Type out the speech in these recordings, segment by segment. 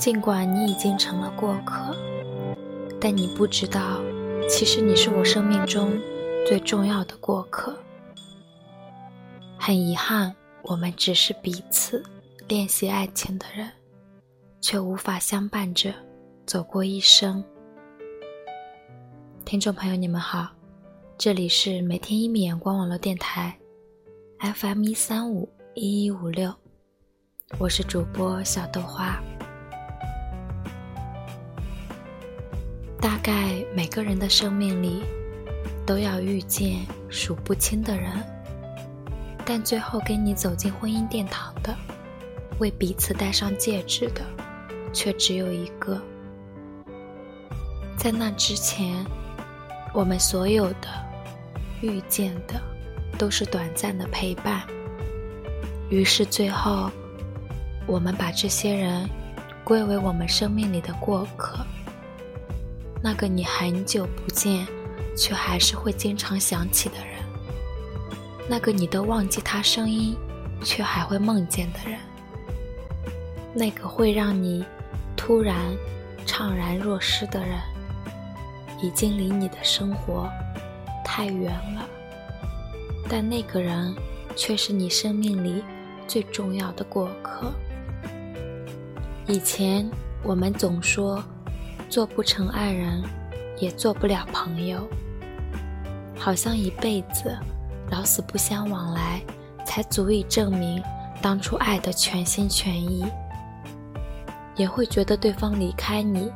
尽管你已经成了过客，但你不知道，其实你是我生命中最重要的过客。很遗憾，我们只是彼此练习爱情的人，却无法相伴着走过一生。听众朋友，你们好，这里是每天一米阳光网络电台，FM 一三五一一五六，我是主播小豆花。大概每个人的生命里，都要遇见数不清的人，但最后跟你走进婚姻殿堂的，为彼此戴上戒指的，却只有一个。在那之前。我们所有的遇见的，都是短暂的陪伴。于是最后，我们把这些人归为我们生命里的过客。那个你很久不见，却还是会经常想起的人；那个你都忘记他声音，却还会梦见的人；那个会让你突然怅然若失的人。已经离你的生活太远了，但那个人却是你生命里最重要的过客。以前我们总说，做不成爱人，也做不了朋友，好像一辈子老死不相往来，才足以证明当初爱的全心全意。也会觉得对方离开你，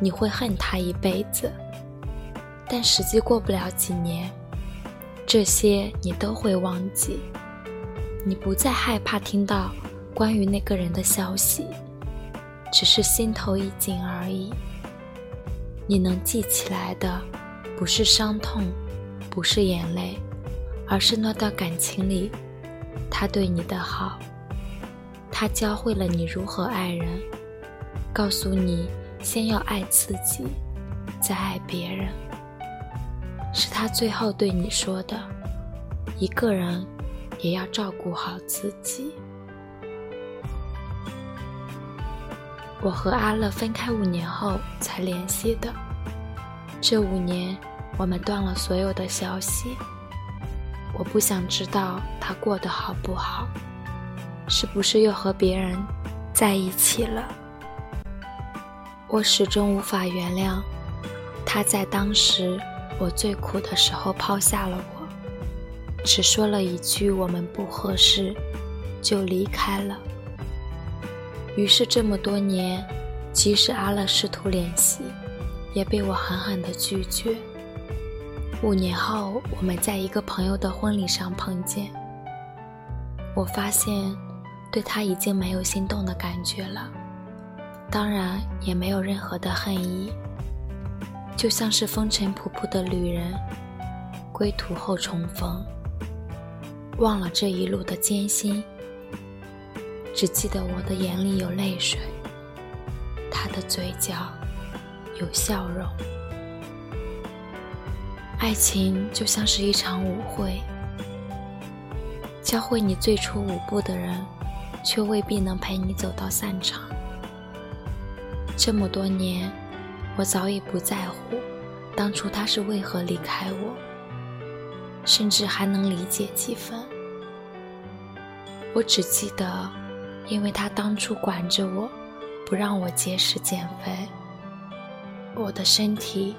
你会恨他一辈子。但实际过不了几年，这些你都会忘记。你不再害怕听到关于那个人的消息，只是心头一紧而已。你能记起来的，不是伤痛，不是眼泪，而是那段感情里他对你的好。他教会了你如何爱人，告诉你先要爱自己，再爱别人。是他最后对你说的：“一个人也要照顾好自己。”我和阿乐分开五年后才联系的，这五年我们断了所有的消息。我不想知道他过得好不好，是不是又和别人在一起了。我始终无法原谅他在当时。我最苦的时候抛下了我，只说了一句“我们不合适”，就离开了。于是这么多年，即使阿乐试图联系，也被我狠狠的拒绝。五年后，我们在一个朋友的婚礼上碰见，我发现对他已经没有心动的感觉了，当然也没有任何的恨意。就像是风尘仆仆的旅人，归途后重逢，忘了这一路的艰辛，只记得我的眼里有泪水，他的嘴角有笑容。爱情就像是一场舞会，教会你最初舞步的人，却未必能陪你走到散场。这么多年。我早已不在乎当初他是为何离开我，甚至还能理解几分。我只记得，因为他当初管着我，不让我节食减肥，我的身体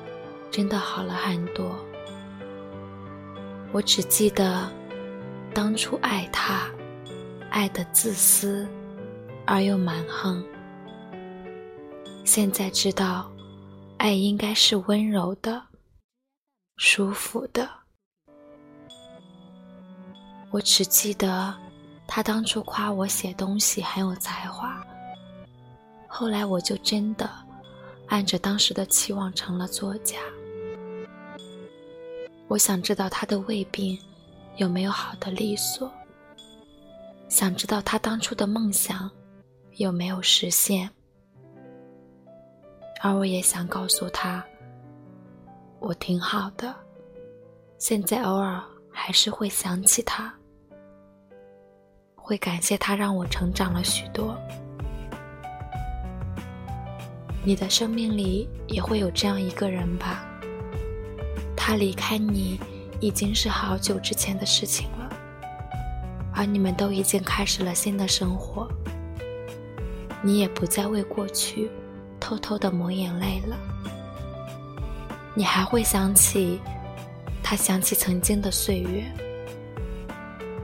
真的好了很多。我只记得，当初爱他，爱的自私而又蛮横。现在知道。爱应该是温柔的、舒服的。我只记得他当初夸我写东西很有才华，后来我就真的按着当时的期望成了作家。我想知道他的胃病有没有好的利索，想知道他当初的梦想有没有实现。而我也想告诉他，我挺好的，现在偶尔还是会想起他，会感谢他让我成长了许多。你的生命里也会有这样一个人吧？他离开你已经是好久之前的事情了，而你们都已经开始了新的生活。你也不再为过去偷偷的抹眼泪了。你还会想起他，想起曾经的岁月。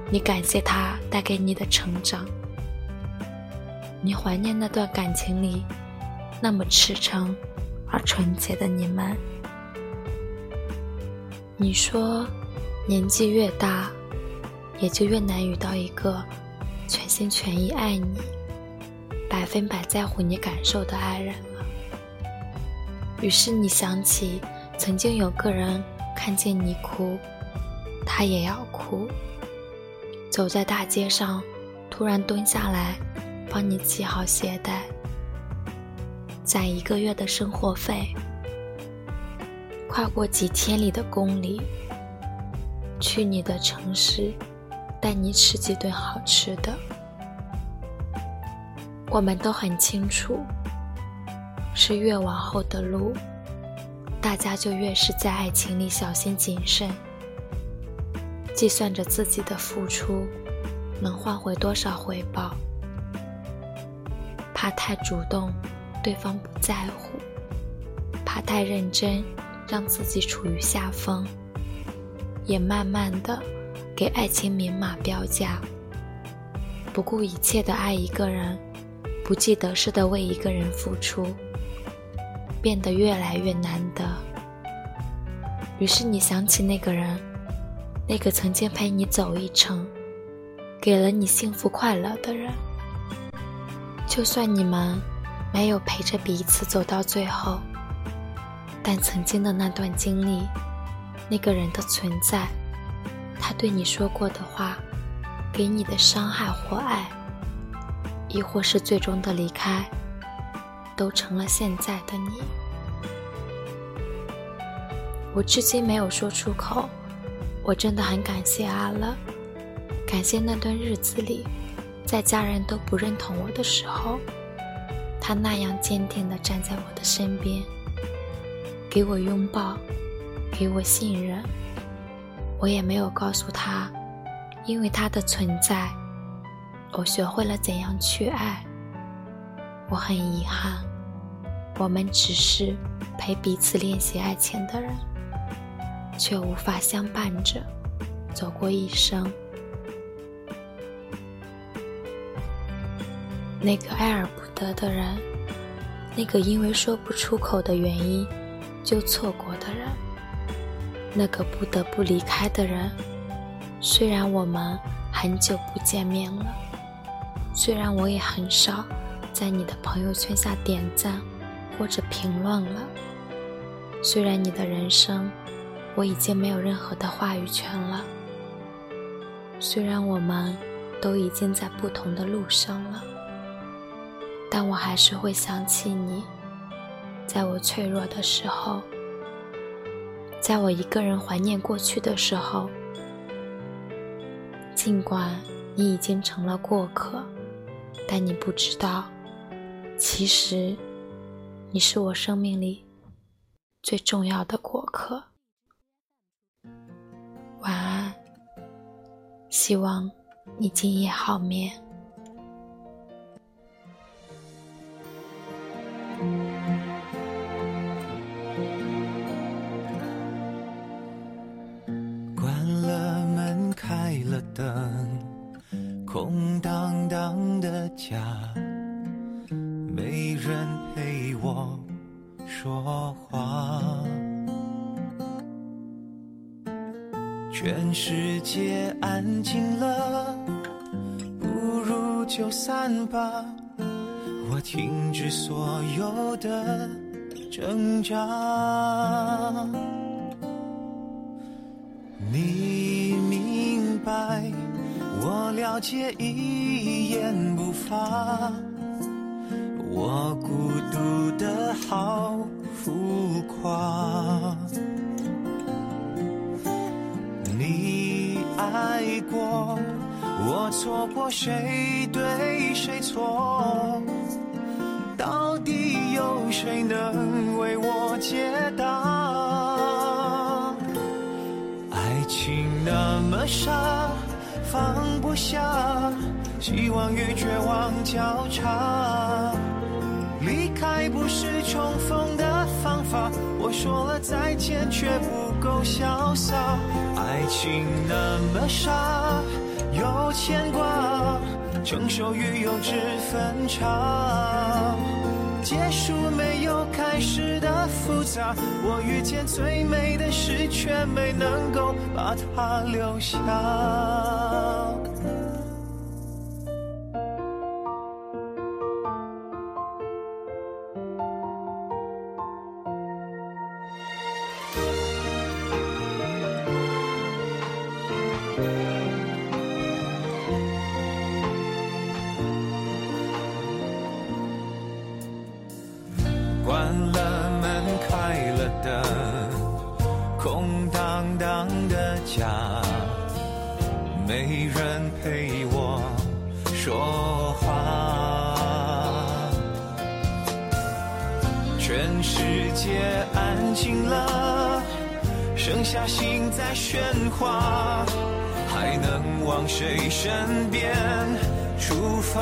你感谢他带给你的成长，你怀念那段感情里那么赤诚而纯洁的你们。你说，年纪越大，也就越难遇到一个全心全意爱你、百分百在乎你感受的爱人了。于是你想起。曾经有个人看见你哭，他也要哭。走在大街上，突然蹲下来帮你系好鞋带，攒一个月的生活费，跨过几千里的公里，去你的城市，带你吃几顿好吃的。我们都很清楚，是越往后的路。大家就越是在爱情里小心谨慎，计算着自己的付出能换回多少回报，怕太主动对方不在乎，怕太认真让自己处于下风，也慢慢的给爱情明码标价，不顾一切的爱一个人，不计得失的为一个人付出。变得越来越难得。于是你想起那个人，那个曾经陪你走一程，给了你幸福快乐的人。就算你们没有陪着彼此走到最后，但曾经的那段经历，那个人的存在，他对你说过的话，给你的伤害或爱，亦或是最终的离开。都成了现在的你。我至今没有说出口，我真的很感谢阿乐，感谢那段日子里，在家人都不认同我的时候，他那样坚定地站在我的身边，给我拥抱，给我信任。我也没有告诉他，因为他的存在，我学会了怎样去爱。我很遗憾，我们只是陪彼此练习爱情的人，却无法相伴着走过一生。那个爱而不得的人，那个因为说不出口的原因就错过的人，那个不得不离开的人。虽然我们很久不见面了，虽然我也很少。在你的朋友圈下点赞或者评论了。虽然你的人生我已经没有任何的话语权了。虽然我们都已经在不同的路上了，但我还是会想起你，在我脆弱的时候，在我一个人怀念过去的时候。尽管你已经成了过客，但你不知道。其实，你是我生命里最重要的过客。晚安，希望你今夜好眠。世界安静了，不如就散吧。我停止所有的挣扎，你明白，我了解，一言不发。我孤独的好浮夸，过，我错过，谁对谁错？到底有谁能为我解答？爱情那么傻，放不下，希望与绝望交叉。离开不是重逢我说了再见却不够潇洒。爱情那么傻，有牵挂，成熟与幼稚分岔。结束没有开始的复杂，我遇见最美的事，却没能够把它留下。家，没人陪我说话。全世界安静了，剩下心在喧哗，还能往谁身边出发？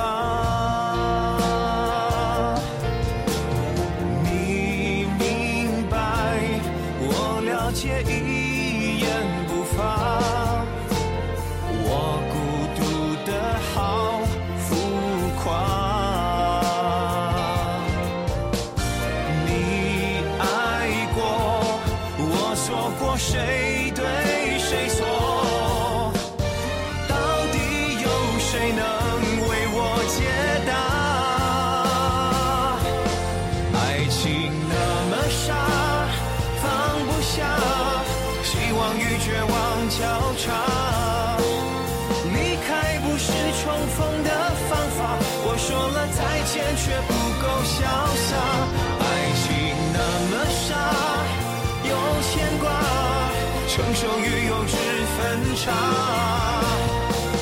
你明白，我了解，一眼分岔。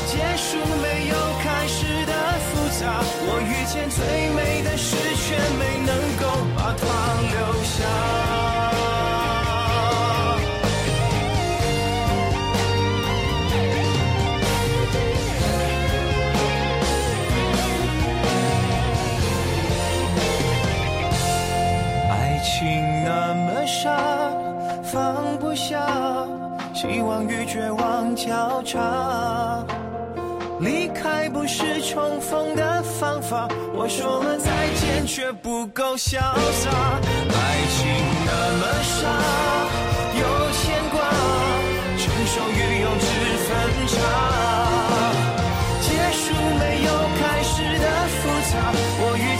结束没有开始的复杂，我遇见最美的事，却没能够把它留下。爱情那么傻，放不下，希望与绝望交叉。离开不是重逢的方法，我说了再见却不够潇洒。爱情那么傻，有牵挂，成熟与幼稚分岔。结束没有开始的复杂，我与。